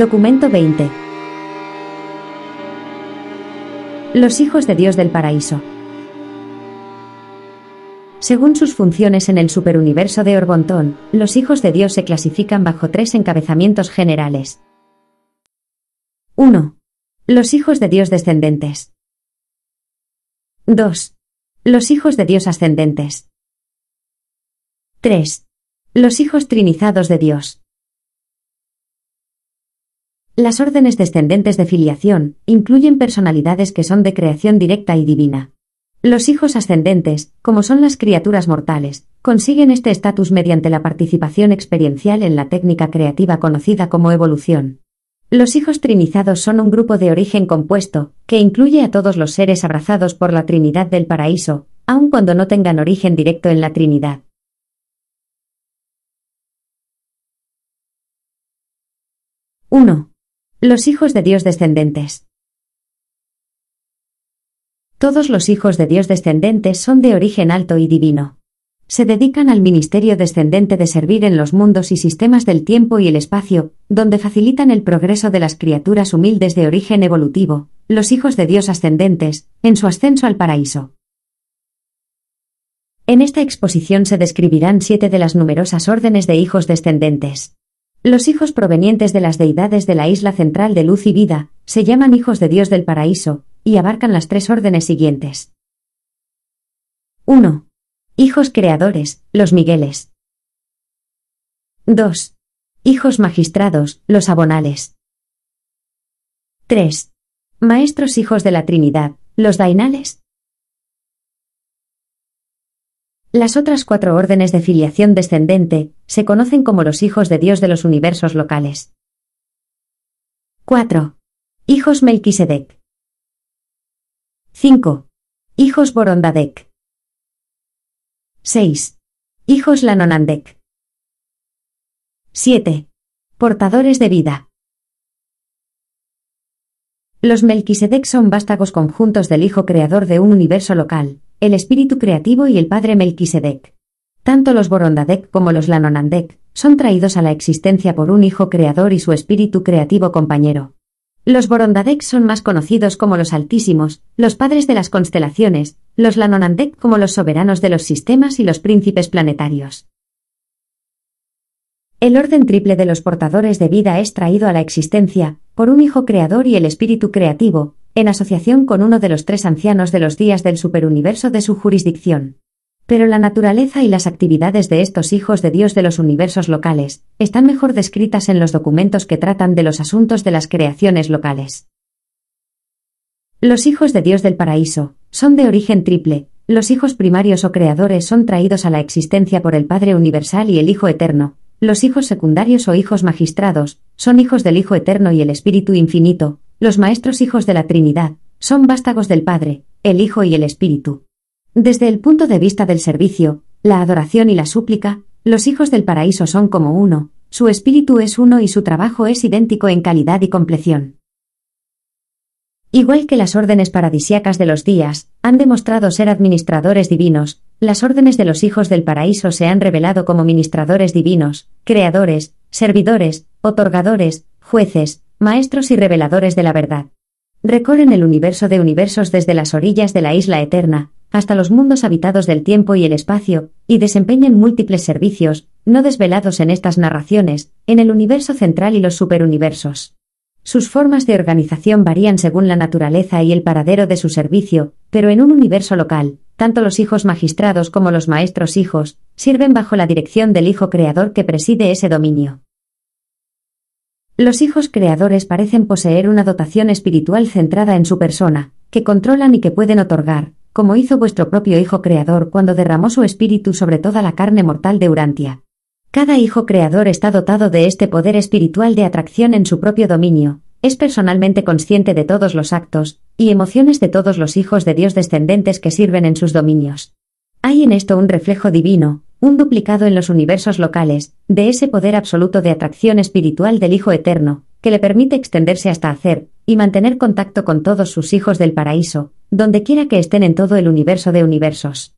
Documento 20. Los hijos de Dios del paraíso. Según sus funciones en el superuniverso de Orgontón, los hijos de Dios se clasifican bajo tres encabezamientos generales. 1. Los hijos de Dios descendentes. 2. Los hijos de Dios ascendentes. 3. Los hijos trinizados de Dios. Las órdenes descendentes de filiación incluyen personalidades que son de creación directa y divina. Los hijos ascendentes, como son las criaturas mortales, consiguen este estatus mediante la participación experiencial en la técnica creativa conocida como evolución. Los hijos trinizados son un grupo de origen compuesto, que incluye a todos los seres abrazados por la Trinidad del Paraíso, aun cuando no tengan origen directo en la Trinidad. 1. Los hijos de Dios descendentes. Todos los hijos de Dios descendentes son de origen alto y divino. Se dedican al ministerio descendente de servir en los mundos y sistemas del tiempo y el espacio, donde facilitan el progreso de las criaturas humildes de origen evolutivo, los hijos de Dios ascendentes, en su ascenso al paraíso. En esta exposición se describirán siete de las numerosas órdenes de hijos descendentes. Los hijos provenientes de las deidades de la isla central de luz y vida, se llaman hijos de Dios del paraíso, y abarcan las tres órdenes siguientes. 1. Hijos creadores, los Migueles. 2. Hijos magistrados, los abonales. 3. Maestros hijos de la Trinidad, los dainales. Las otras cuatro órdenes de filiación descendente se conocen como los hijos de Dios de los universos locales. 4. Hijos Melquisedec. 5. Hijos Borondadec. 6. Hijos Lanonandec. 7. Portadores de vida. Los Melquisedec son vástagos conjuntos del Hijo Creador de un universo local, el espíritu creativo y el padre Melquisedec. Tanto los Borondadec como los Lanonandec son traídos a la existencia por un hijo creador y su espíritu creativo compañero. Los Borondadec son más conocidos como los Altísimos, los padres de las constelaciones, los Lanonandec como los soberanos de los sistemas y los príncipes planetarios. El orden triple de los portadores de vida es traído a la existencia por un hijo creador y el espíritu creativo, en asociación con uno de los tres ancianos de los días del superuniverso de su jurisdicción. Pero la naturaleza y las actividades de estos hijos de Dios de los universos locales están mejor descritas en los documentos que tratan de los asuntos de las creaciones locales. Los hijos de Dios del paraíso son de origen triple, los hijos primarios o creadores son traídos a la existencia por el Padre Universal y el Hijo Eterno, los hijos secundarios o hijos magistrados son hijos del Hijo Eterno y el Espíritu Infinito, los maestros hijos de la Trinidad, son vástagos del Padre, el Hijo y el Espíritu. Desde el punto de vista del servicio, la adoración y la súplica, los hijos del paraíso son como uno, su espíritu es uno y su trabajo es idéntico en calidad y compleción. Igual que las órdenes paradisiacas de los días, han demostrado ser administradores divinos, las órdenes de los hijos del paraíso se han revelado como ministradores divinos, creadores, servidores, otorgadores, jueces, maestros y reveladores de la verdad. Recorren el universo de universos desde las orillas de la isla eterna, hasta los mundos habitados del tiempo y el espacio, y desempeñan múltiples servicios, no desvelados en estas narraciones, en el universo central y los superuniversos. Sus formas de organización varían según la naturaleza y el paradero de su servicio, pero en un universo local, tanto los hijos magistrados como los maestros hijos, sirven bajo la dirección del Hijo Creador que preside ese dominio. Los hijos creadores parecen poseer una dotación espiritual centrada en su persona, que controlan y que pueden otorgar, como hizo vuestro propio Hijo Creador cuando derramó su espíritu sobre toda la carne mortal de Urantia. Cada hijo creador está dotado de este poder espiritual de atracción en su propio dominio, es personalmente consciente de todos los actos y emociones de todos los hijos de Dios descendentes que sirven en sus dominios. Hay en esto un reflejo divino, un duplicado en los universos locales, de ese poder absoluto de atracción espiritual del Hijo Eterno, que le permite extenderse hasta hacer y mantener contacto con todos sus hijos del paraíso, donde quiera que estén en todo el universo de universos.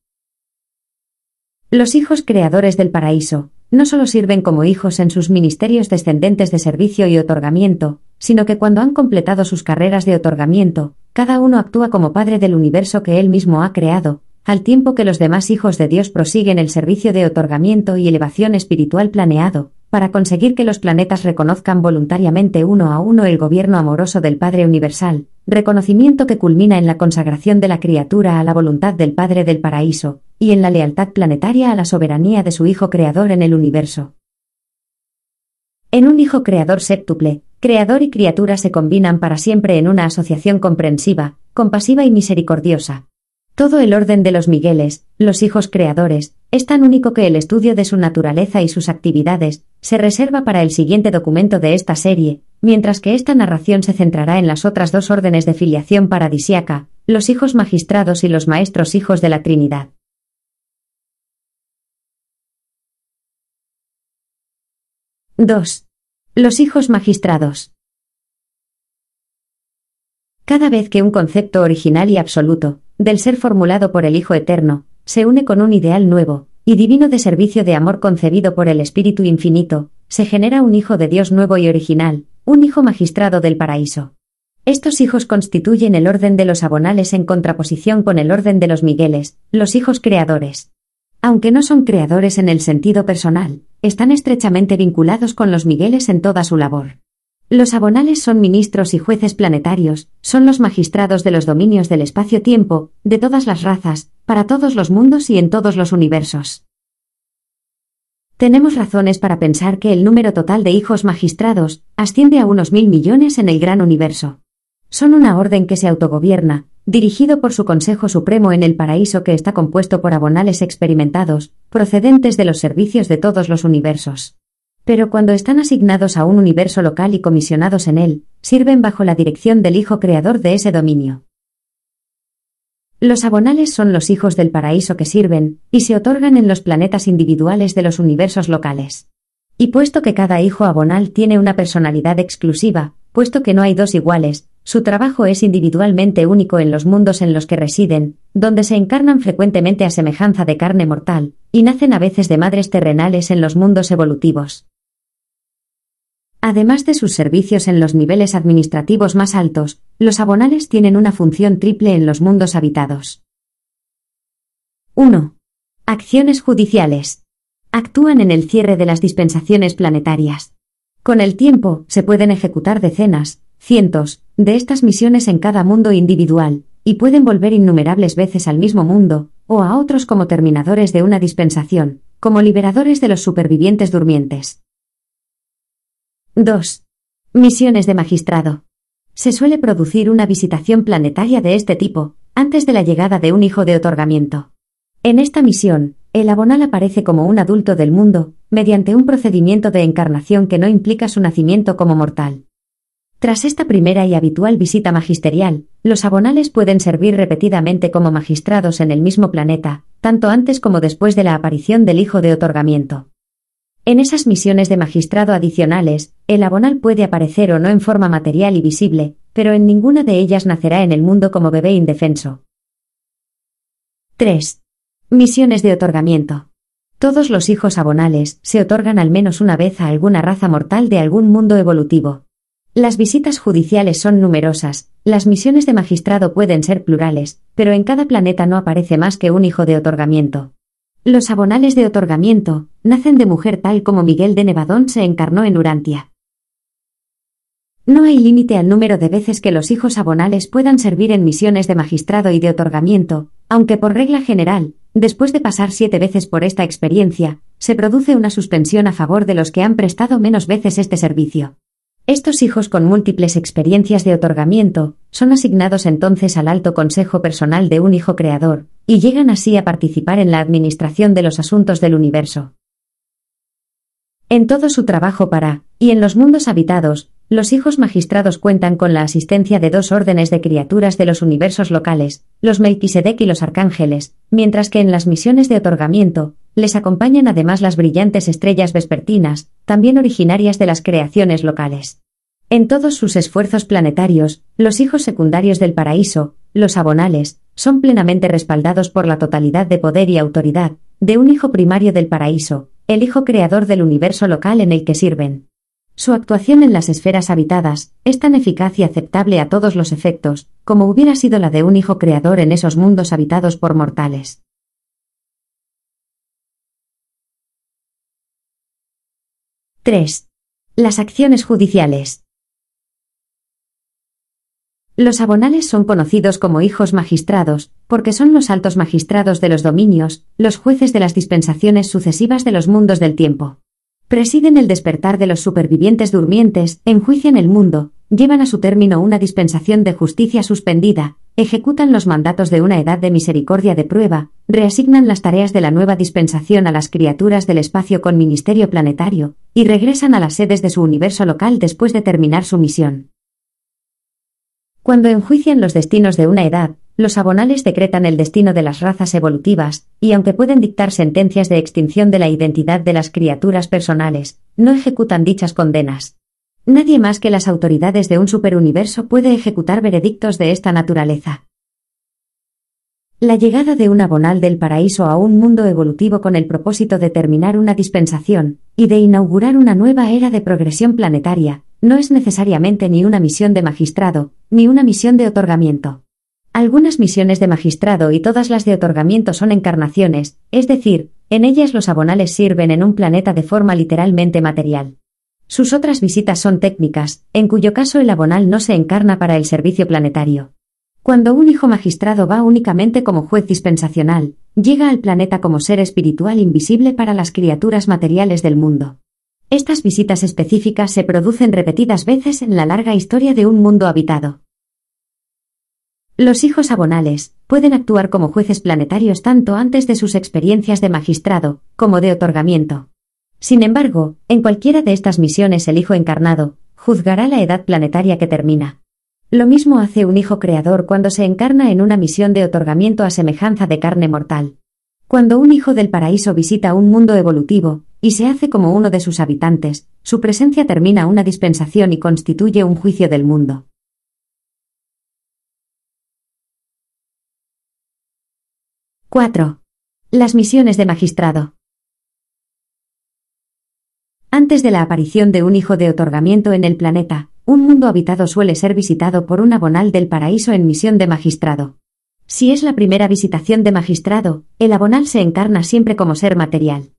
Los hijos creadores del paraíso no solo sirven como hijos en sus ministerios descendentes de servicio y otorgamiento, sino que cuando han completado sus carreras de otorgamiento, cada uno actúa como padre del universo que él mismo ha creado, al tiempo que los demás hijos de Dios prosiguen el servicio de otorgamiento y elevación espiritual planeado, para conseguir que los planetas reconozcan voluntariamente uno a uno el gobierno amoroso del Padre Universal, reconocimiento que culmina en la consagración de la criatura a la voluntad del Padre del Paraíso, y en la lealtad planetaria a la soberanía de su Hijo Creador en el universo. En un Hijo Creador séptuple, Creador y criatura se combinan para siempre en una asociación comprensiva, compasiva y misericordiosa. Todo el orden de los Migueles, los hijos creadores, es tan único que el estudio de su naturaleza y sus actividades se reserva para el siguiente documento de esta serie, mientras que esta narración se centrará en las otras dos órdenes de filiación paradisiaca, los hijos magistrados y los maestros hijos de la Trinidad. 2. Los hijos magistrados. Cada vez que un concepto original y absoluto, del ser formulado por el Hijo Eterno, se une con un ideal nuevo, y divino de servicio de amor concebido por el Espíritu Infinito, se genera un Hijo de Dios nuevo y original, un Hijo magistrado del paraíso. Estos hijos constituyen el orden de los abonales en contraposición con el orden de los Migueles, los hijos creadores. Aunque no son creadores en el sentido personal, están estrechamente vinculados con los Migueles en toda su labor. Los abonales son ministros y jueces planetarios, son los magistrados de los dominios del espacio-tiempo, de todas las razas, para todos los mundos y en todos los universos. Tenemos razones para pensar que el número total de hijos magistrados asciende a unos mil millones en el gran universo. Son una orden que se autogobierna, dirigido por su Consejo Supremo en el paraíso que está compuesto por abonales experimentados, procedentes de los servicios de todos los universos. Pero cuando están asignados a un universo local y comisionados en él, sirven bajo la dirección del Hijo Creador de ese dominio. Los abonales son los hijos del paraíso que sirven, y se otorgan en los planetas individuales de los universos locales. Y puesto que cada hijo abonal tiene una personalidad exclusiva, puesto que no hay dos iguales, su trabajo es individualmente único en los mundos en los que residen, donde se encarnan frecuentemente a semejanza de carne mortal, y nacen a veces de madres terrenales en los mundos evolutivos. Además de sus servicios en los niveles administrativos más altos, los abonales tienen una función triple en los mundos habitados. 1. Acciones judiciales. Actúan en el cierre de las dispensaciones planetarias. Con el tiempo, se pueden ejecutar decenas, cientos, de estas misiones en cada mundo individual, y pueden volver innumerables veces al mismo mundo, o a otros como terminadores de una dispensación, como liberadores de los supervivientes durmientes. 2. Misiones de magistrado. Se suele producir una visitación planetaria de este tipo, antes de la llegada de un hijo de otorgamiento. En esta misión, el abonal aparece como un adulto del mundo, mediante un procedimiento de encarnación que no implica su nacimiento como mortal. Tras esta primera y habitual visita magisterial, los abonales pueden servir repetidamente como magistrados en el mismo planeta, tanto antes como después de la aparición del hijo de otorgamiento. En esas misiones de magistrado adicionales, el abonal puede aparecer o no en forma material y visible, pero en ninguna de ellas nacerá en el mundo como bebé indefenso. 3. Misiones de otorgamiento. Todos los hijos abonales se otorgan al menos una vez a alguna raza mortal de algún mundo evolutivo. Las visitas judiciales son numerosas, las misiones de magistrado pueden ser plurales, pero en cada planeta no aparece más que un hijo de otorgamiento. Los abonales de otorgamiento nacen de mujer tal como Miguel de Nevadón se encarnó en Urantia. No hay límite al número de veces que los hijos abonales puedan servir en misiones de magistrado y de otorgamiento, aunque por regla general, después de pasar siete veces por esta experiencia, se produce una suspensión a favor de los que han prestado menos veces este servicio. Estos hijos con múltiples experiencias de otorgamiento son asignados entonces al alto consejo personal de un hijo creador, y llegan así a participar en la administración de los asuntos del universo. En todo su trabajo para, y en los mundos habitados, los hijos magistrados cuentan con la asistencia de dos órdenes de criaturas de los universos locales, los Melquisedec y los arcángeles, mientras que en las misiones de otorgamiento, les acompañan además las brillantes estrellas vespertinas, también originarias de las creaciones locales. En todos sus esfuerzos planetarios, los hijos secundarios del paraíso, los abonales, son plenamente respaldados por la totalidad de poder y autoridad de un hijo primario del paraíso, el hijo creador del universo local en el que sirven. Su actuación en las esferas habitadas es tan eficaz y aceptable a todos los efectos, como hubiera sido la de un hijo creador en esos mundos habitados por mortales. 3. Las acciones judiciales. Los abonales son conocidos como hijos magistrados, porque son los altos magistrados de los dominios, los jueces de las dispensaciones sucesivas de los mundos del tiempo. Presiden el despertar de los supervivientes durmientes, enjuician el mundo, llevan a su término una dispensación de justicia suspendida, ejecutan los mandatos de una edad de misericordia de prueba, reasignan las tareas de la nueva dispensación a las criaturas del espacio con ministerio planetario, y regresan a las sedes de su universo local después de terminar su misión. Cuando enjuician los destinos de una edad, los abonales decretan el destino de las razas evolutivas, y aunque pueden dictar sentencias de extinción de la identidad de las criaturas personales, no ejecutan dichas condenas. Nadie más que las autoridades de un superuniverso puede ejecutar veredictos de esta naturaleza. La llegada de un abonal del paraíso a un mundo evolutivo con el propósito de terminar una dispensación, y de inaugurar una nueva era de progresión planetaria, no es necesariamente ni una misión de magistrado, ni una misión de otorgamiento. Algunas misiones de magistrado y todas las de otorgamiento son encarnaciones, es decir, en ellas los abonales sirven en un planeta de forma literalmente material. Sus otras visitas son técnicas, en cuyo caso el abonal no se encarna para el servicio planetario. Cuando un hijo magistrado va únicamente como juez dispensacional, llega al planeta como ser espiritual invisible para las criaturas materiales del mundo. Estas visitas específicas se producen repetidas veces en la larga historia de un mundo habitado. Los hijos abonales pueden actuar como jueces planetarios tanto antes de sus experiencias de magistrado como de otorgamiento. Sin embargo, en cualquiera de estas misiones el Hijo encarnado juzgará la edad planetaria que termina. Lo mismo hace un Hijo creador cuando se encarna en una misión de otorgamiento a semejanza de carne mortal. Cuando un Hijo del paraíso visita un mundo evolutivo, y se hace como uno de sus habitantes, su presencia termina una dispensación y constituye un juicio del mundo. 4. Las misiones de magistrado. Antes de la aparición de un hijo de otorgamiento en el planeta, un mundo habitado suele ser visitado por un abonal del paraíso en misión de magistrado. Si es la primera visitación de magistrado, el abonal se encarna siempre como ser material.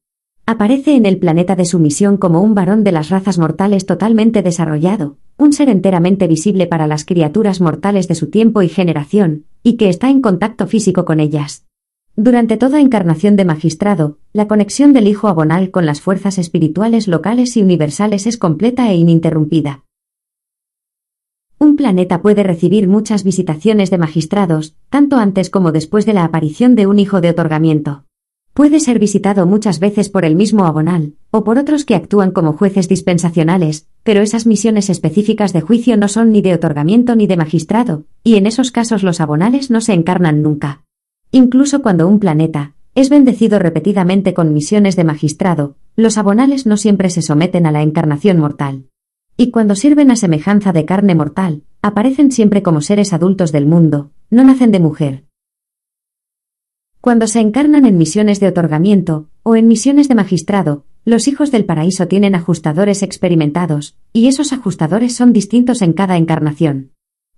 Aparece en el planeta de su misión como un varón de las razas mortales totalmente desarrollado, un ser enteramente visible para las criaturas mortales de su tiempo y generación, y que está en contacto físico con ellas. Durante toda encarnación de magistrado, la conexión del Hijo Abonal con las fuerzas espirituales locales y universales es completa e ininterrumpida. Un planeta puede recibir muchas visitaciones de magistrados, tanto antes como después de la aparición de un hijo de otorgamiento. Puede ser visitado muchas veces por el mismo abonal, o por otros que actúan como jueces dispensacionales, pero esas misiones específicas de juicio no son ni de otorgamiento ni de magistrado, y en esos casos los abonales no se encarnan nunca. Incluso cuando un planeta es bendecido repetidamente con misiones de magistrado, los abonales no siempre se someten a la encarnación mortal. Y cuando sirven a semejanza de carne mortal, aparecen siempre como seres adultos del mundo, no nacen de mujer. Cuando se encarnan en misiones de otorgamiento, o en misiones de magistrado, los hijos del paraíso tienen ajustadores experimentados, y esos ajustadores son distintos en cada encarnación.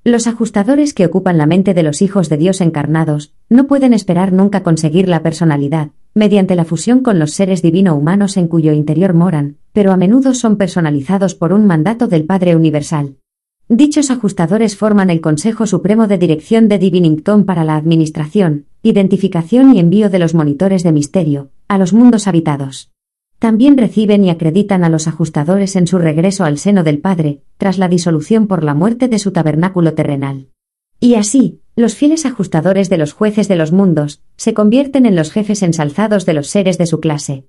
Los ajustadores que ocupan la mente de los hijos de Dios encarnados no pueden esperar nunca conseguir la personalidad, mediante la fusión con los seres divino-humanos en cuyo interior moran, pero a menudo son personalizados por un mandato del Padre Universal. Dichos ajustadores forman el Consejo Supremo de Dirección de Divinington para la administración, identificación y envío de los monitores de misterio, a los mundos habitados. También reciben y acreditan a los ajustadores en su regreso al seno del Padre, tras la disolución por la muerte de su tabernáculo terrenal. Y así, los fieles ajustadores de los jueces de los mundos, se convierten en los jefes ensalzados de los seres de su clase.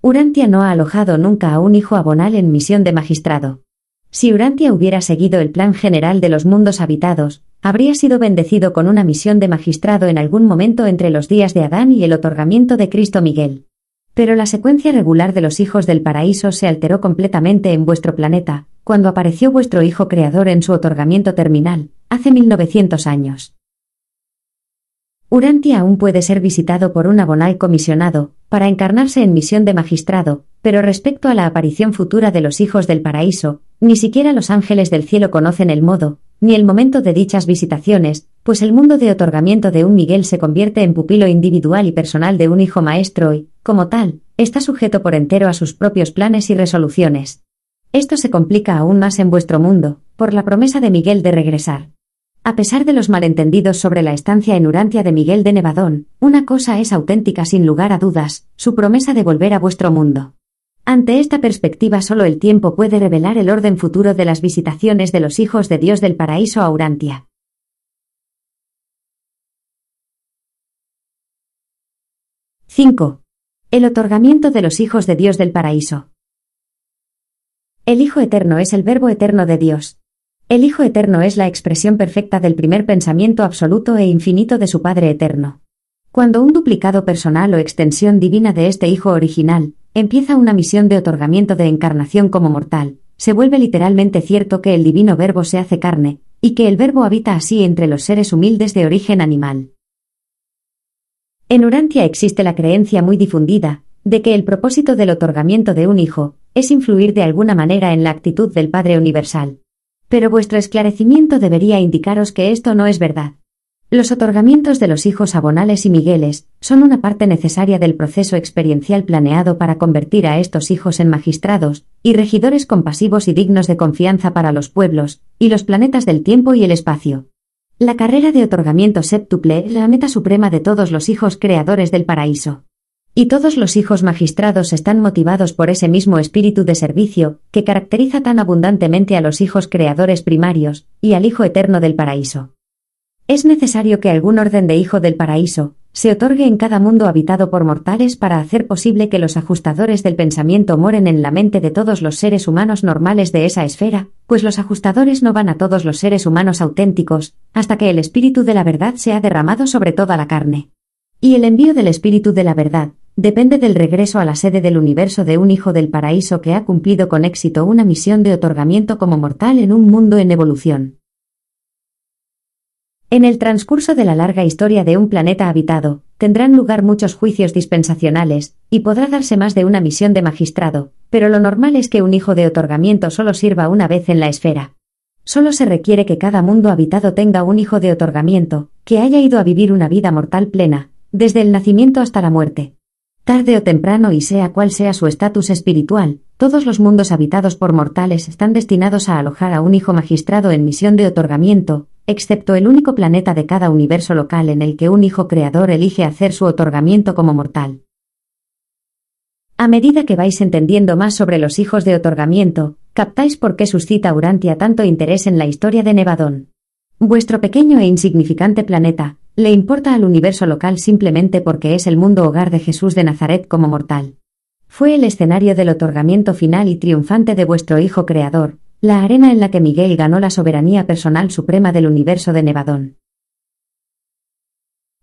Urantia no ha alojado nunca a un hijo abonal en misión de magistrado. Si Urantia hubiera seguido el plan general de los mundos habitados, habría sido bendecido con una misión de magistrado en algún momento entre los días de Adán y el otorgamiento de Cristo Miguel. Pero la secuencia regular de los hijos del paraíso se alteró completamente en vuestro planeta, cuando apareció vuestro hijo creador en su otorgamiento terminal, hace 1900 años. Urantia aún puede ser visitado por un abonal comisionado, para encarnarse en misión de magistrado, pero respecto a la aparición futura de los hijos del paraíso, ni siquiera los ángeles del cielo conocen el modo, ni el momento de dichas visitaciones, pues el mundo de otorgamiento de un Miguel se convierte en pupilo individual y personal de un hijo maestro y, como tal, está sujeto por entero a sus propios planes y resoluciones. Esto se complica aún más en vuestro mundo, por la promesa de Miguel de regresar. A pesar de los malentendidos sobre la estancia en Urantia de Miguel de Nevadón, una cosa es auténtica sin lugar a dudas, su promesa de volver a vuestro mundo. Ante esta perspectiva solo el tiempo puede revelar el orden futuro de las visitaciones de los hijos de Dios del paraíso a Urantia. 5. El otorgamiento de los hijos de Dios del paraíso. El Hijo Eterno es el Verbo Eterno de Dios. El Hijo Eterno es la expresión perfecta del primer pensamiento absoluto e infinito de su Padre Eterno. Cuando un duplicado personal o extensión divina de este Hijo original empieza una misión de otorgamiento de encarnación como mortal, se vuelve literalmente cierto que el divino Verbo se hace carne, y que el Verbo habita así entre los seres humildes de origen animal. En Urantia existe la creencia muy difundida, de que el propósito del otorgamiento de un hijo, es influir de alguna manera en la actitud del Padre Universal. Pero vuestro esclarecimiento debería indicaros que esto no es verdad. Los otorgamientos de los hijos abonales y migueles son una parte necesaria del proceso experiencial planeado para convertir a estos hijos en magistrados y regidores compasivos y dignos de confianza para los pueblos y los planetas del tiempo y el espacio. La carrera de otorgamiento séptuple es la meta suprema de todos los hijos creadores del paraíso. Y todos los hijos magistrados están motivados por ese mismo espíritu de servicio que caracteriza tan abundantemente a los hijos creadores primarios y al Hijo Eterno del Paraíso. Es necesario que algún orden de Hijo del Paraíso se otorgue en cada mundo habitado por mortales para hacer posible que los ajustadores del pensamiento moren en la mente de todos los seres humanos normales de esa esfera, pues los ajustadores no van a todos los seres humanos auténticos, hasta que el espíritu de la verdad se ha derramado sobre toda la carne. Y el envío del espíritu de la verdad, depende del regreso a la sede del universo de un hijo del paraíso que ha cumplido con éxito una misión de otorgamiento como mortal en un mundo en evolución. En el transcurso de la larga historia de un planeta habitado, tendrán lugar muchos juicios dispensacionales, y podrá darse más de una misión de magistrado, pero lo normal es que un hijo de otorgamiento solo sirva una vez en la esfera. Solo se requiere que cada mundo habitado tenga un hijo de otorgamiento, que haya ido a vivir una vida mortal plena, desde el nacimiento hasta la muerte. Tarde o temprano y sea cual sea su estatus espiritual, todos los mundos habitados por mortales están destinados a alojar a un hijo magistrado en misión de otorgamiento, excepto el único planeta de cada universo local en el que un hijo creador elige hacer su otorgamiento como mortal. A medida que vais entendiendo más sobre los hijos de otorgamiento, captáis por qué suscita Urantia tanto interés en la historia de Nevadón. Vuestro pequeño e insignificante planeta, le importa al universo local simplemente porque es el mundo hogar de Jesús de Nazaret como mortal. Fue el escenario del otorgamiento final y triunfante de vuestro Hijo Creador, la arena en la que Miguel ganó la soberanía personal suprema del universo de Nevadón.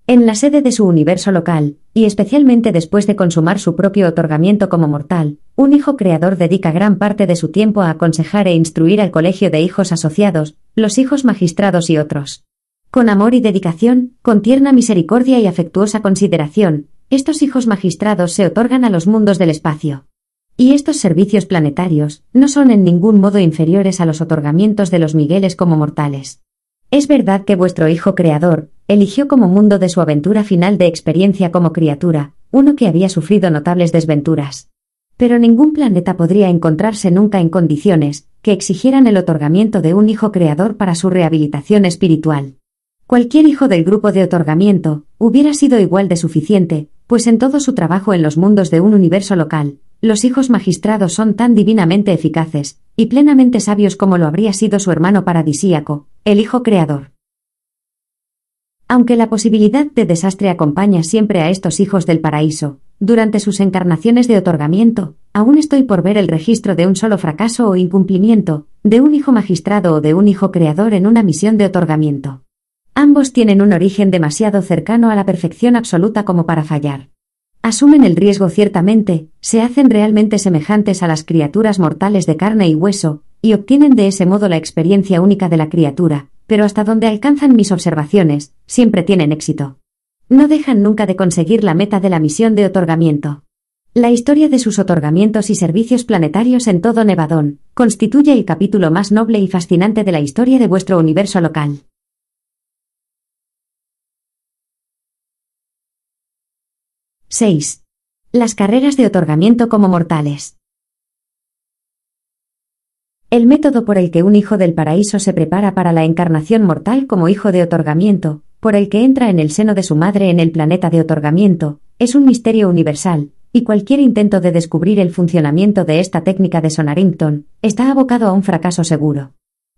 En la sede de su universo local, y especialmente después de consumar su propio otorgamiento como mortal, un hijo creador dedica gran parte de su tiempo a aconsejar e instruir al colegio de hijos asociados, los hijos magistrados y otros. Con amor y dedicación, con tierna misericordia y afectuosa consideración, estos hijos magistrados se otorgan a los mundos del espacio. Y estos servicios planetarios no son en ningún modo inferiores a los otorgamientos de los Migueles como mortales. Es verdad que vuestro Hijo Creador eligió como mundo de su aventura final de experiencia como criatura, uno que había sufrido notables desventuras. Pero ningún planeta podría encontrarse nunca en condiciones que exigieran el otorgamiento de un Hijo Creador para su rehabilitación espiritual. Cualquier hijo del grupo de otorgamiento hubiera sido igual de suficiente, pues en todo su trabajo en los mundos de un universo local, los hijos magistrados son tan divinamente eficaces y plenamente sabios como lo habría sido su hermano paradisíaco, el Hijo Creador. Aunque la posibilidad de desastre acompaña siempre a estos hijos del paraíso, durante sus encarnaciones de otorgamiento, aún estoy por ver el registro de un solo fracaso o incumplimiento, de un hijo magistrado o de un hijo creador en una misión de otorgamiento. Ambos tienen un origen demasiado cercano a la perfección absoluta como para fallar. Asumen el riesgo ciertamente, se hacen realmente semejantes a las criaturas mortales de carne y hueso, y obtienen de ese modo la experiencia única de la criatura, pero hasta donde alcanzan mis observaciones, siempre tienen éxito. No dejan nunca de conseguir la meta de la misión de otorgamiento. La historia de sus otorgamientos y servicios planetarios en todo Nevadón constituye el capítulo más noble y fascinante de la historia de vuestro universo local. 6. Las carreras de otorgamiento como mortales. El método por el que un hijo del paraíso se prepara para la encarnación mortal como hijo de otorgamiento, por el que entra en el seno de su madre en el planeta de otorgamiento, es un misterio universal, y cualquier intento de descubrir el funcionamiento de esta técnica de Sonarington está abocado a un fracaso seguro.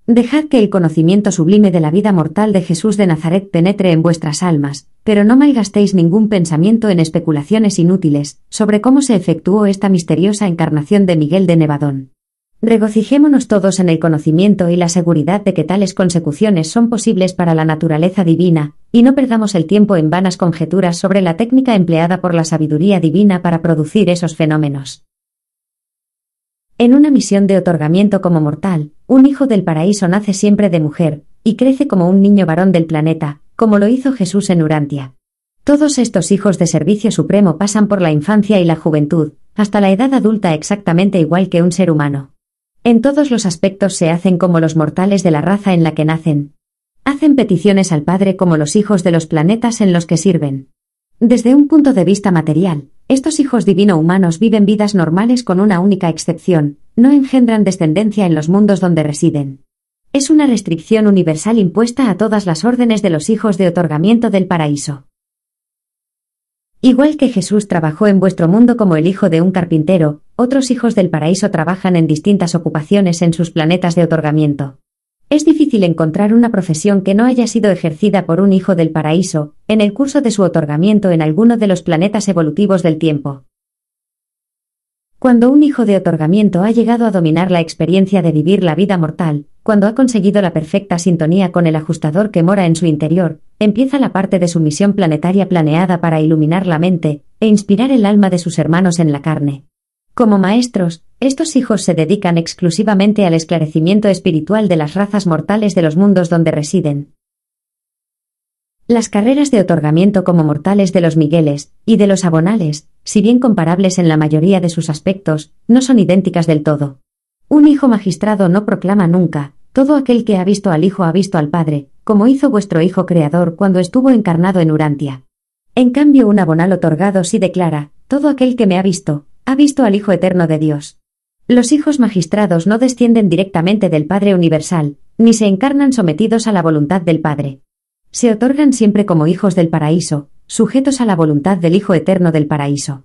Dejad que el conocimiento sublime de la vida mortal de Jesús de Nazaret penetre en vuestras almas, pero no malgastéis ningún pensamiento en especulaciones inútiles sobre cómo se efectuó esta misteriosa encarnación de Miguel de Nevadón. Regocijémonos todos en el conocimiento y la seguridad de que tales consecuciones son posibles para la naturaleza divina, y no perdamos el tiempo en vanas conjeturas sobre la técnica empleada por la sabiduría divina para producir esos fenómenos. En una misión de otorgamiento como mortal, un hijo del paraíso nace siempre de mujer, y crece como un niño varón del planeta, como lo hizo Jesús en Urantia. Todos estos hijos de servicio supremo pasan por la infancia y la juventud, hasta la edad adulta exactamente igual que un ser humano. En todos los aspectos se hacen como los mortales de la raza en la que nacen. Hacen peticiones al Padre como los hijos de los planetas en los que sirven. Desde un punto de vista material, estos hijos divino-humanos viven vidas normales con una única excepción, no engendran descendencia en los mundos donde residen. Es una restricción universal impuesta a todas las órdenes de los hijos de otorgamiento del paraíso. Igual que Jesús trabajó en vuestro mundo como el hijo de un carpintero, otros hijos del paraíso trabajan en distintas ocupaciones en sus planetas de otorgamiento. Es difícil encontrar una profesión que no haya sido ejercida por un hijo del paraíso, en el curso de su otorgamiento en alguno de los planetas evolutivos del tiempo. Cuando un hijo de otorgamiento ha llegado a dominar la experiencia de vivir la vida mortal, cuando ha conseguido la perfecta sintonía con el ajustador que mora en su interior, empieza la parte de su misión planetaria planeada para iluminar la mente e inspirar el alma de sus hermanos en la carne. Como maestros, estos hijos se dedican exclusivamente al esclarecimiento espiritual de las razas mortales de los mundos donde residen. Las carreras de otorgamiento como mortales de los Migueles y de los Abonales, si bien comparables en la mayoría de sus aspectos, no son idénticas del todo. Un hijo magistrado no proclama nunca, todo aquel que ha visto al Hijo ha visto al Padre, como hizo vuestro Hijo Creador cuando estuvo encarnado en Urantia. En cambio, un abonal otorgado sí declara, todo aquel que me ha visto, ha visto al Hijo Eterno de Dios. Los hijos magistrados no descienden directamente del Padre Universal, ni se encarnan sometidos a la voluntad del Padre. Se otorgan siempre como hijos del paraíso, sujetos a la voluntad del Hijo Eterno del paraíso.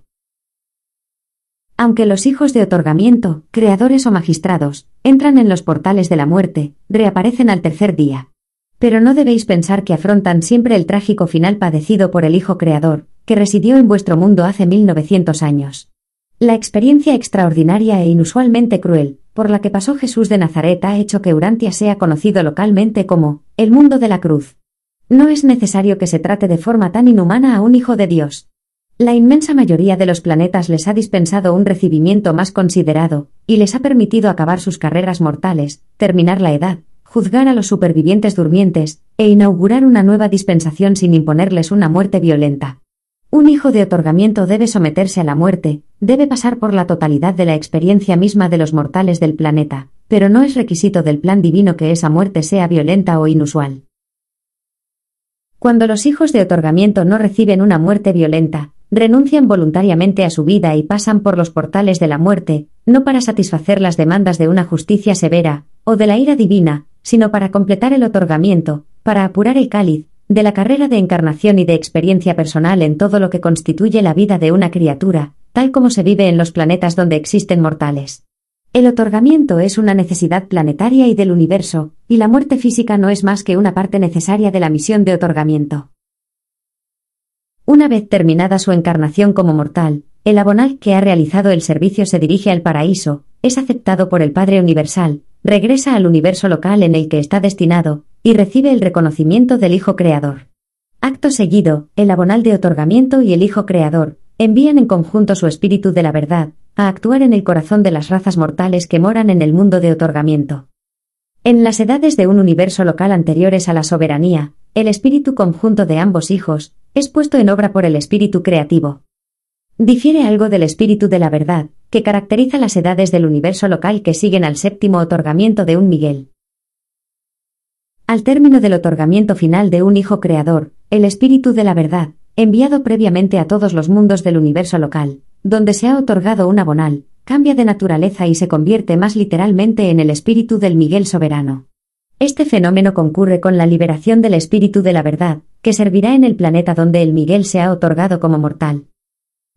Aunque los hijos de otorgamiento, creadores o magistrados, entran en los portales de la muerte, reaparecen al tercer día. Pero no debéis pensar que afrontan siempre el trágico final padecido por el Hijo Creador, que residió en vuestro mundo hace 1900 años. La experiencia extraordinaria e inusualmente cruel, por la que pasó Jesús de Nazaret ha hecho que Urantia sea conocido localmente como el mundo de la cruz. No es necesario que se trate de forma tan inhumana a un hijo de Dios. La inmensa mayoría de los planetas les ha dispensado un recibimiento más considerado, y les ha permitido acabar sus carreras mortales, terminar la edad, juzgar a los supervivientes durmientes, e inaugurar una nueva dispensación sin imponerles una muerte violenta. Un hijo de otorgamiento debe someterse a la muerte, debe pasar por la totalidad de la experiencia misma de los mortales del planeta, pero no es requisito del plan divino que esa muerte sea violenta o inusual. Cuando los hijos de otorgamiento no reciben una muerte violenta, renuncian voluntariamente a su vida y pasan por los portales de la muerte, no para satisfacer las demandas de una justicia severa, o de la ira divina, sino para completar el otorgamiento, para apurar el cáliz, de la carrera de encarnación y de experiencia personal en todo lo que constituye la vida de una criatura, tal como se vive en los planetas donde existen mortales. El otorgamiento es una necesidad planetaria y del universo, y la muerte física no es más que una parte necesaria de la misión de otorgamiento. Una vez terminada su encarnación como mortal, el abonal que ha realizado el servicio se dirige al paraíso, es aceptado por el Padre Universal, regresa al universo local en el que está destinado, y recibe el reconocimiento del Hijo Creador. Acto seguido, el abonal de otorgamiento y el Hijo Creador envían en conjunto su espíritu de la verdad, a actuar en el corazón de las razas mortales que moran en el mundo de otorgamiento. En las edades de un universo local anteriores a la soberanía, el espíritu conjunto de ambos hijos es puesto en obra por el espíritu creativo. Difiere algo del espíritu de la verdad, que caracteriza las edades del universo local que siguen al séptimo otorgamiento de un Miguel. Al término del otorgamiento final de un Hijo Creador, el espíritu de la verdad, enviado previamente a todos los mundos del universo local, donde se ha otorgado un abonal, cambia de naturaleza y se convierte más literalmente en el espíritu del Miguel soberano. Este fenómeno concurre con la liberación del espíritu de la verdad, que servirá en el planeta donde el Miguel se ha otorgado como mortal.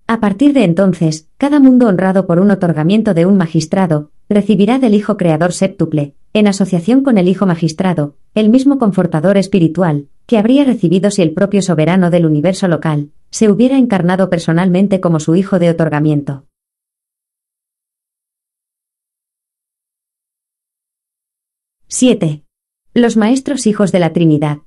A partir de entonces, cada mundo honrado por un otorgamiento de un magistrado, recibirá del Hijo Creador séptuple, en asociación con el Hijo Magistrado, el mismo confortador espiritual, que habría recibido si el propio soberano del universo local, se hubiera encarnado personalmente como su Hijo de otorgamiento. 7. Los maestros hijos de la Trinidad.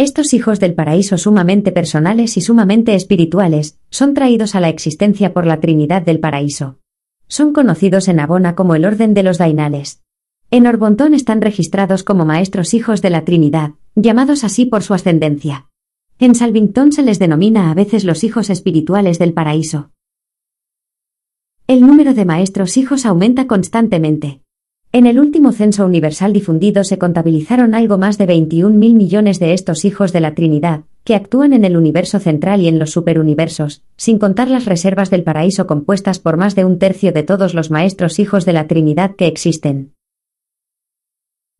Estos hijos del paraíso sumamente personales y sumamente espirituales, son traídos a la existencia por la Trinidad del paraíso. Son conocidos en Abona como el orden de los Dainales. En Orbontón están registrados como maestros hijos de la Trinidad, llamados así por su ascendencia. En Salvington se les denomina a veces los hijos espirituales del paraíso. El número de maestros hijos aumenta constantemente. En el último censo universal difundido se contabilizaron algo más de 21 mil millones de estos hijos de la Trinidad, que actúan en el universo central y en los superuniversos, sin contar las reservas del paraíso compuestas por más de un tercio de todos los maestros hijos de la Trinidad que existen.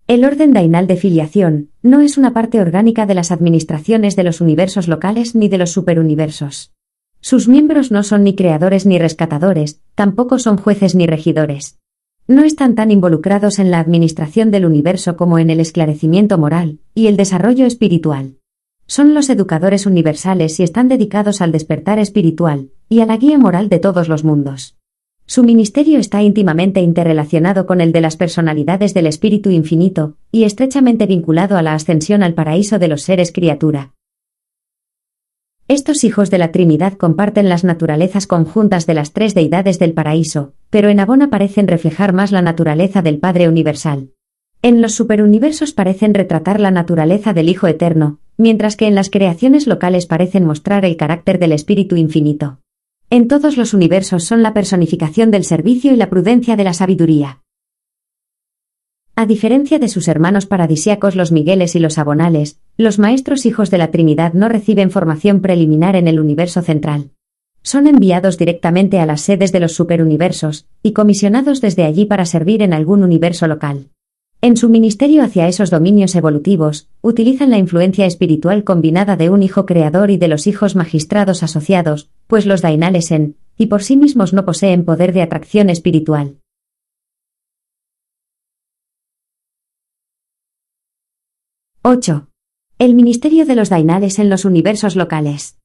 El orden dainal de filiación no es una parte orgánica de las administraciones de los universos locales ni de los superuniversos. Sus miembros no son ni creadores ni rescatadores, tampoco son jueces ni regidores no están tan involucrados en la administración del universo como en el esclarecimiento moral y el desarrollo espiritual. Son los educadores universales y están dedicados al despertar espiritual y a la guía moral de todos los mundos. Su ministerio está íntimamente interrelacionado con el de las personalidades del Espíritu Infinito y estrechamente vinculado a la ascensión al paraíso de los seres criatura. Estos hijos de la Trinidad comparten las naturalezas conjuntas de las tres deidades del paraíso, pero en Abona parecen reflejar más la naturaleza del Padre Universal. En los superuniversos parecen retratar la naturaleza del Hijo Eterno, mientras que en las creaciones locales parecen mostrar el carácter del Espíritu Infinito. En todos los universos son la personificación del servicio y la prudencia de la sabiduría. A diferencia de sus hermanos paradisiacos los Migueles y los Abonales, los maestros hijos de la Trinidad no reciben formación preliminar en el universo central. Son enviados directamente a las sedes de los superuniversos, y comisionados desde allí para servir en algún universo local. En su ministerio hacia esos dominios evolutivos, utilizan la influencia espiritual combinada de un hijo creador y de los hijos magistrados asociados, pues los dainales en, y por sí mismos no poseen poder de atracción espiritual. 8. El ministerio de los Dainales en los universos locales.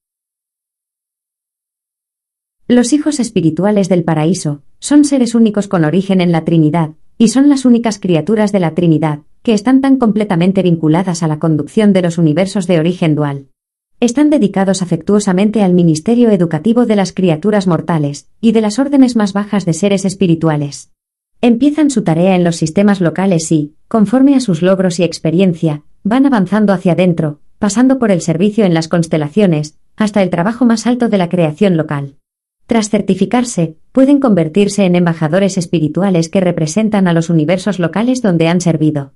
Los hijos espirituales del paraíso son seres únicos con origen en la Trinidad, y son las únicas criaturas de la Trinidad, que están tan completamente vinculadas a la conducción de los universos de origen dual. Están dedicados afectuosamente al ministerio educativo de las criaturas mortales, y de las órdenes más bajas de seres espirituales. Empiezan su tarea en los sistemas locales y, conforme a sus logros y experiencia, van avanzando hacia adentro, pasando por el servicio en las constelaciones, hasta el trabajo más alto de la creación local. Tras certificarse, pueden convertirse en embajadores espirituales que representan a los universos locales donde han servido.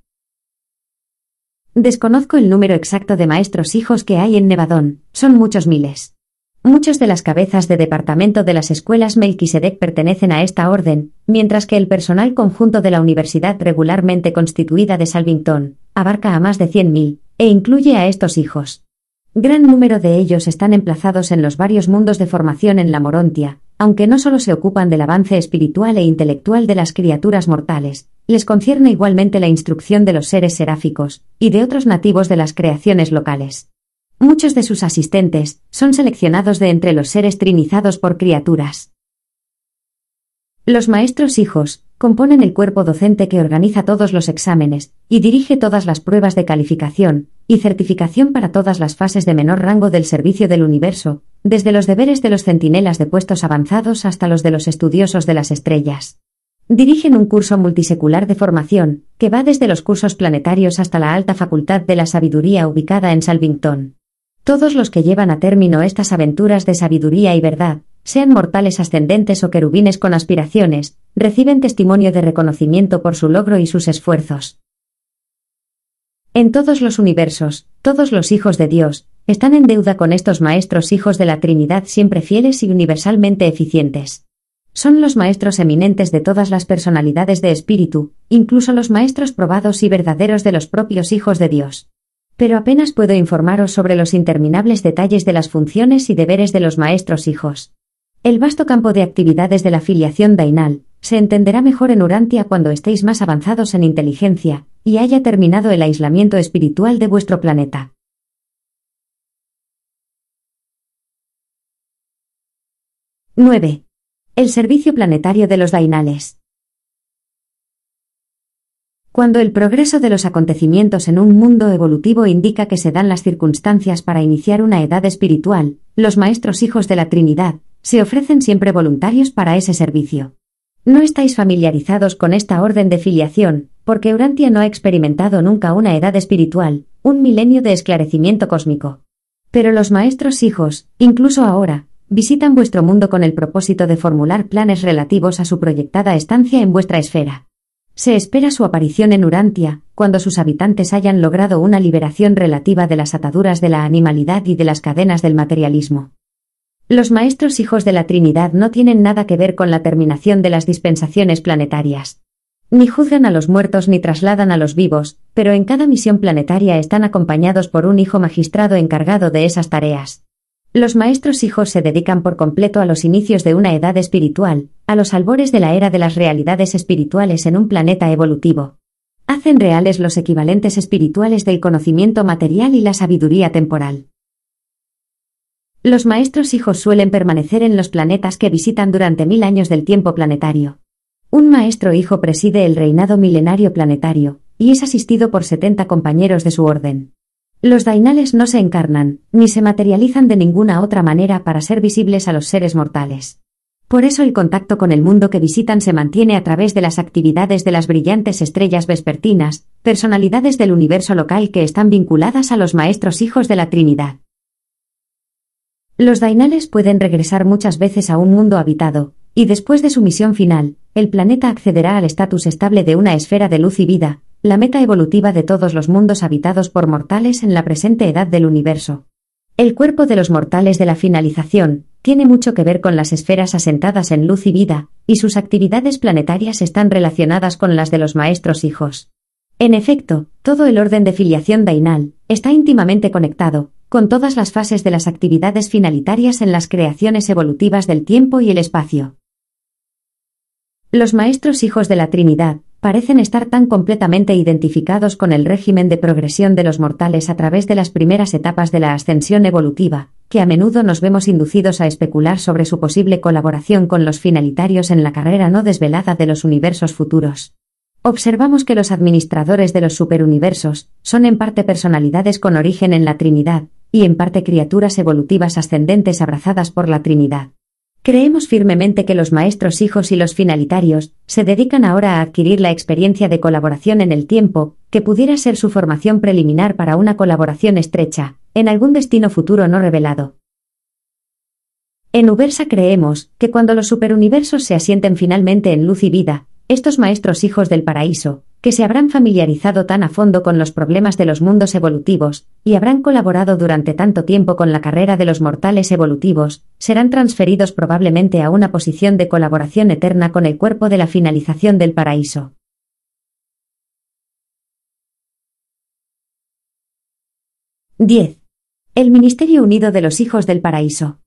Desconozco el número exacto de maestros hijos que hay en Nevadón, son muchos miles. Muchos de las cabezas de departamento de las escuelas Melquisedec pertenecen a esta orden, mientras que el personal conjunto de la universidad regularmente constituida de Salvington abarca a más de 100.000, e incluye a estos hijos. Gran número de ellos están emplazados en los varios mundos de formación en la Morontia, aunque no solo se ocupan del avance espiritual e intelectual de las criaturas mortales, les concierne igualmente la instrucción de los seres seráficos, y de otros nativos de las creaciones locales. Muchos de sus asistentes son seleccionados de entre los seres trinizados por criaturas. Los maestros hijos componen el cuerpo docente que organiza todos los exámenes y dirige todas las pruebas de calificación y certificación para todas las fases de menor rango del servicio del universo, desde los deberes de los centinelas de puestos avanzados hasta los de los estudiosos de las estrellas. Dirigen un curso multisecular de formación, que va desde los cursos planetarios hasta la alta facultad de la sabiduría ubicada en Salvington. Todos los que llevan a término estas aventuras de sabiduría y verdad, sean mortales ascendentes o querubines con aspiraciones, reciben testimonio de reconocimiento por su logro y sus esfuerzos. En todos los universos, todos los hijos de Dios, están en deuda con estos maestros hijos de la Trinidad siempre fieles y universalmente eficientes. Son los maestros eminentes de todas las personalidades de espíritu, incluso los maestros probados y verdaderos de los propios hijos de Dios. Pero apenas puedo informaros sobre los interminables detalles de las funciones y deberes de los maestros hijos. El vasto campo de actividades de la filiación Dainal se entenderá mejor en Urantia cuando estéis más avanzados en inteligencia y haya terminado el aislamiento espiritual de vuestro planeta. 9. El servicio planetario de los Dainales. Cuando el progreso de los acontecimientos en un mundo evolutivo indica que se dan las circunstancias para iniciar una edad espiritual, los maestros hijos de la Trinidad se ofrecen siempre voluntarios para ese servicio. No estáis familiarizados con esta orden de filiación, porque Urantia no ha experimentado nunca una edad espiritual, un milenio de esclarecimiento cósmico. Pero los maestros hijos, incluso ahora, visitan vuestro mundo con el propósito de formular planes relativos a su proyectada estancia en vuestra esfera. Se espera su aparición en Urantia, cuando sus habitantes hayan logrado una liberación relativa de las ataduras de la animalidad y de las cadenas del materialismo. Los maestros hijos de la Trinidad no tienen nada que ver con la terminación de las dispensaciones planetarias. Ni juzgan a los muertos ni trasladan a los vivos, pero en cada misión planetaria están acompañados por un hijo magistrado encargado de esas tareas. Los maestros hijos se dedican por completo a los inicios de una edad espiritual, a los albores de la era de las realidades espirituales en un planeta evolutivo. Hacen reales los equivalentes espirituales del conocimiento material y la sabiduría temporal. Los maestros hijos suelen permanecer en los planetas que visitan durante mil años del tiempo planetario. Un maestro hijo preside el reinado milenario planetario, y es asistido por 70 compañeros de su orden. Los dainales no se encarnan, ni se materializan de ninguna otra manera para ser visibles a los seres mortales. Por eso el contacto con el mundo que visitan se mantiene a través de las actividades de las brillantes estrellas vespertinas, personalidades del universo local que están vinculadas a los maestros hijos de la Trinidad. Los dainales pueden regresar muchas veces a un mundo habitado, y después de su misión final, el planeta accederá al estatus estable de una esfera de luz y vida, la meta evolutiva de todos los mundos habitados por mortales en la presente edad del universo. El cuerpo de los mortales de la finalización tiene mucho que ver con las esferas asentadas en luz y vida, y sus actividades planetarias están relacionadas con las de los maestros hijos. En efecto, todo el orden de filiación dainal está íntimamente conectado, con todas las fases de las actividades finalitarias en las creaciones evolutivas del tiempo y el espacio. Los maestros hijos de la Trinidad parecen estar tan completamente identificados con el régimen de progresión de los mortales a través de las primeras etapas de la ascensión evolutiva, que a menudo nos vemos inducidos a especular sobre su posible colaboración con los finalitarios en la carrera no desvelada de los universos futuros. Observamos que los administradores de los superuniversos son en parte personalidades con origen en la Trinidad, y en parte criaturas evolutivas ascendentes abrazadas por la Trinidad. Creemos firmemente que los maestros hijos y los finalitarios se dedican ahora a adquirir la experiencia de colaboración en el tiempo, que pudiera ser su formación preliminar para una colaboración estrecha, en algún destino futuro no revelado. En Ubersa creemos que cuando los superuniversos se asienten finalmente en luz y vida, estos maestros hijos del paraíso, que se habrán familiarizado tan a fondo con los problemas de los mundos evolutivos, y habrán colaborado durante tanto tiempo con la carrera de los mortales evolutivos, serán transferidos probablemente a una posición de colaboración eterna con el cuerpo de la finalización del paraíso. ¡10! El Ministerio Unido de los Hijos del Paraíso.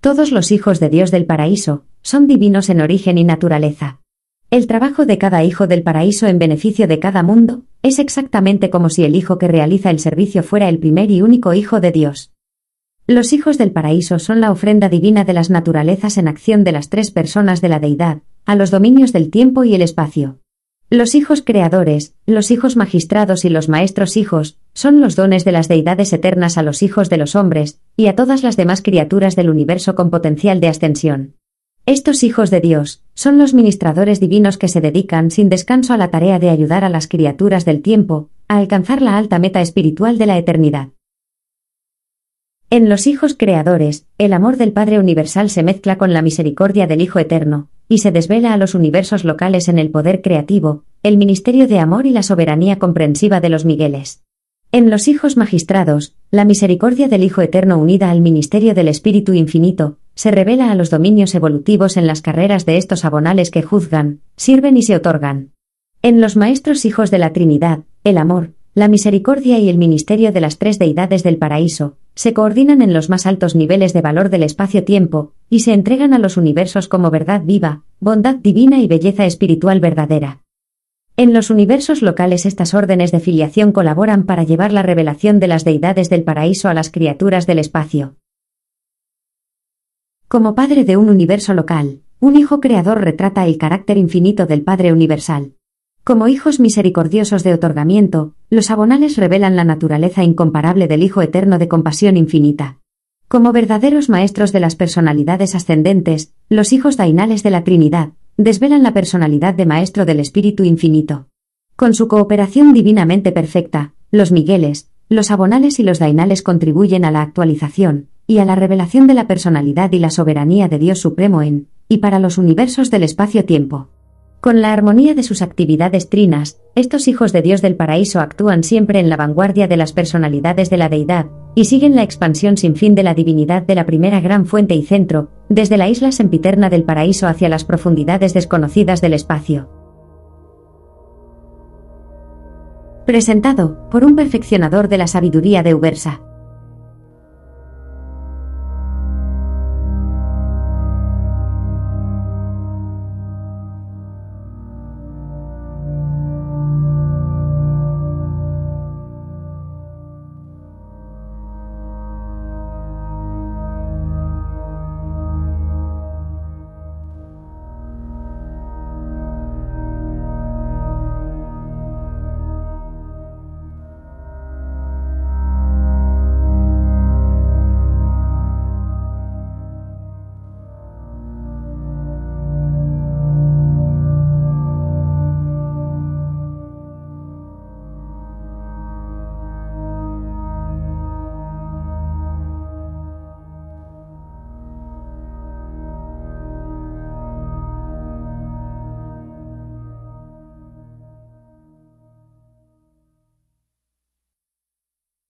Todos los hijos de Dios del paraíso, son divinos en origen y naturaleza. El trabajo de cada hijo del paraíso en beneficio de cada mundo es exactamente como si el hijo que realiza el servicio fuera el primer y único hijo de Dios. Los hijos del paraíso son la ofrenda divina de las naturalezas en acción de las tres personas de la deidad, a los dominios del tiempo y el espacio. Los hijos creadores, los hijos magistrados y los maestros hijos, son los dones de las deidades eternas a los hijos de los hombres, y a todas las demás criaturas del universo con potencial de ascensión. Estos hijos de Dios son los ministradores divinos que se dedican sin descanso a la tarea de ayudar a las criaturas del tiempo a alcanzar la alta meta espiritual de la eternidad. En los hijos creadores, el amor del Padre Universal se mezcla con la misericordia del Hijo Eterno, y se desvela a los universos locales en el poder creativo, el ministerio de amor y la soberanía comprensiva de los Migueles. En los hijos magistrados, la misericordia del Hijo Eterno unida al ministerio del Espíritu Infinito, se revela a los dominios evolutivos en las carreras de estos abonales que juzgan, sirven y se otorgan. En los maestros hijos de la Trinidad, el amor, la misericordia y el ministerio de las tres deidades del paraíso, se coordinan en los más altos niveles de valor del espacio-tiempo, y se entregan a los universos como verdad viva, bondad divina y belleza espiritual verdadera. En los universos locales estas órdenes de filiación colaboran para llevar la revelación de las deidades del paraíso a las criaturas del espacio. Como padre de un universo local, un hijo creador retrata el carácter infinito del Padre Universal. Como hijos misericordiosos de otorgamiento, los abonales revelan la naturaleza incomparable del Hijo Eterno de compasión infinita. Como verdaderos maestros de las personalidades ascendentes, los hijos dainales de la Trinidad, desvelan la personalidad de Maestro del Espíritu Infinito. Con su cooperación divinamente perfecta, los Migueles, los Abonales y los Dainales contribuyen a la actualización y a la revelación de la personalidad y la soberanía de Dios Supremo en y para los universos del espacio-tiempo. Con la armonía de sus actividades trinas, estos hijos de Dios del paraíso actúan siempre en la vanguardia de las personalidades de la deidad, y siguen la expansión sin fin de la divinidad de la primera gran fuente y centro, desde la isla sempiterna del paraíso hacia las profundidades desconocidas del espacio. Presentado por un perfeccionador de la sabiduría de Ubersa.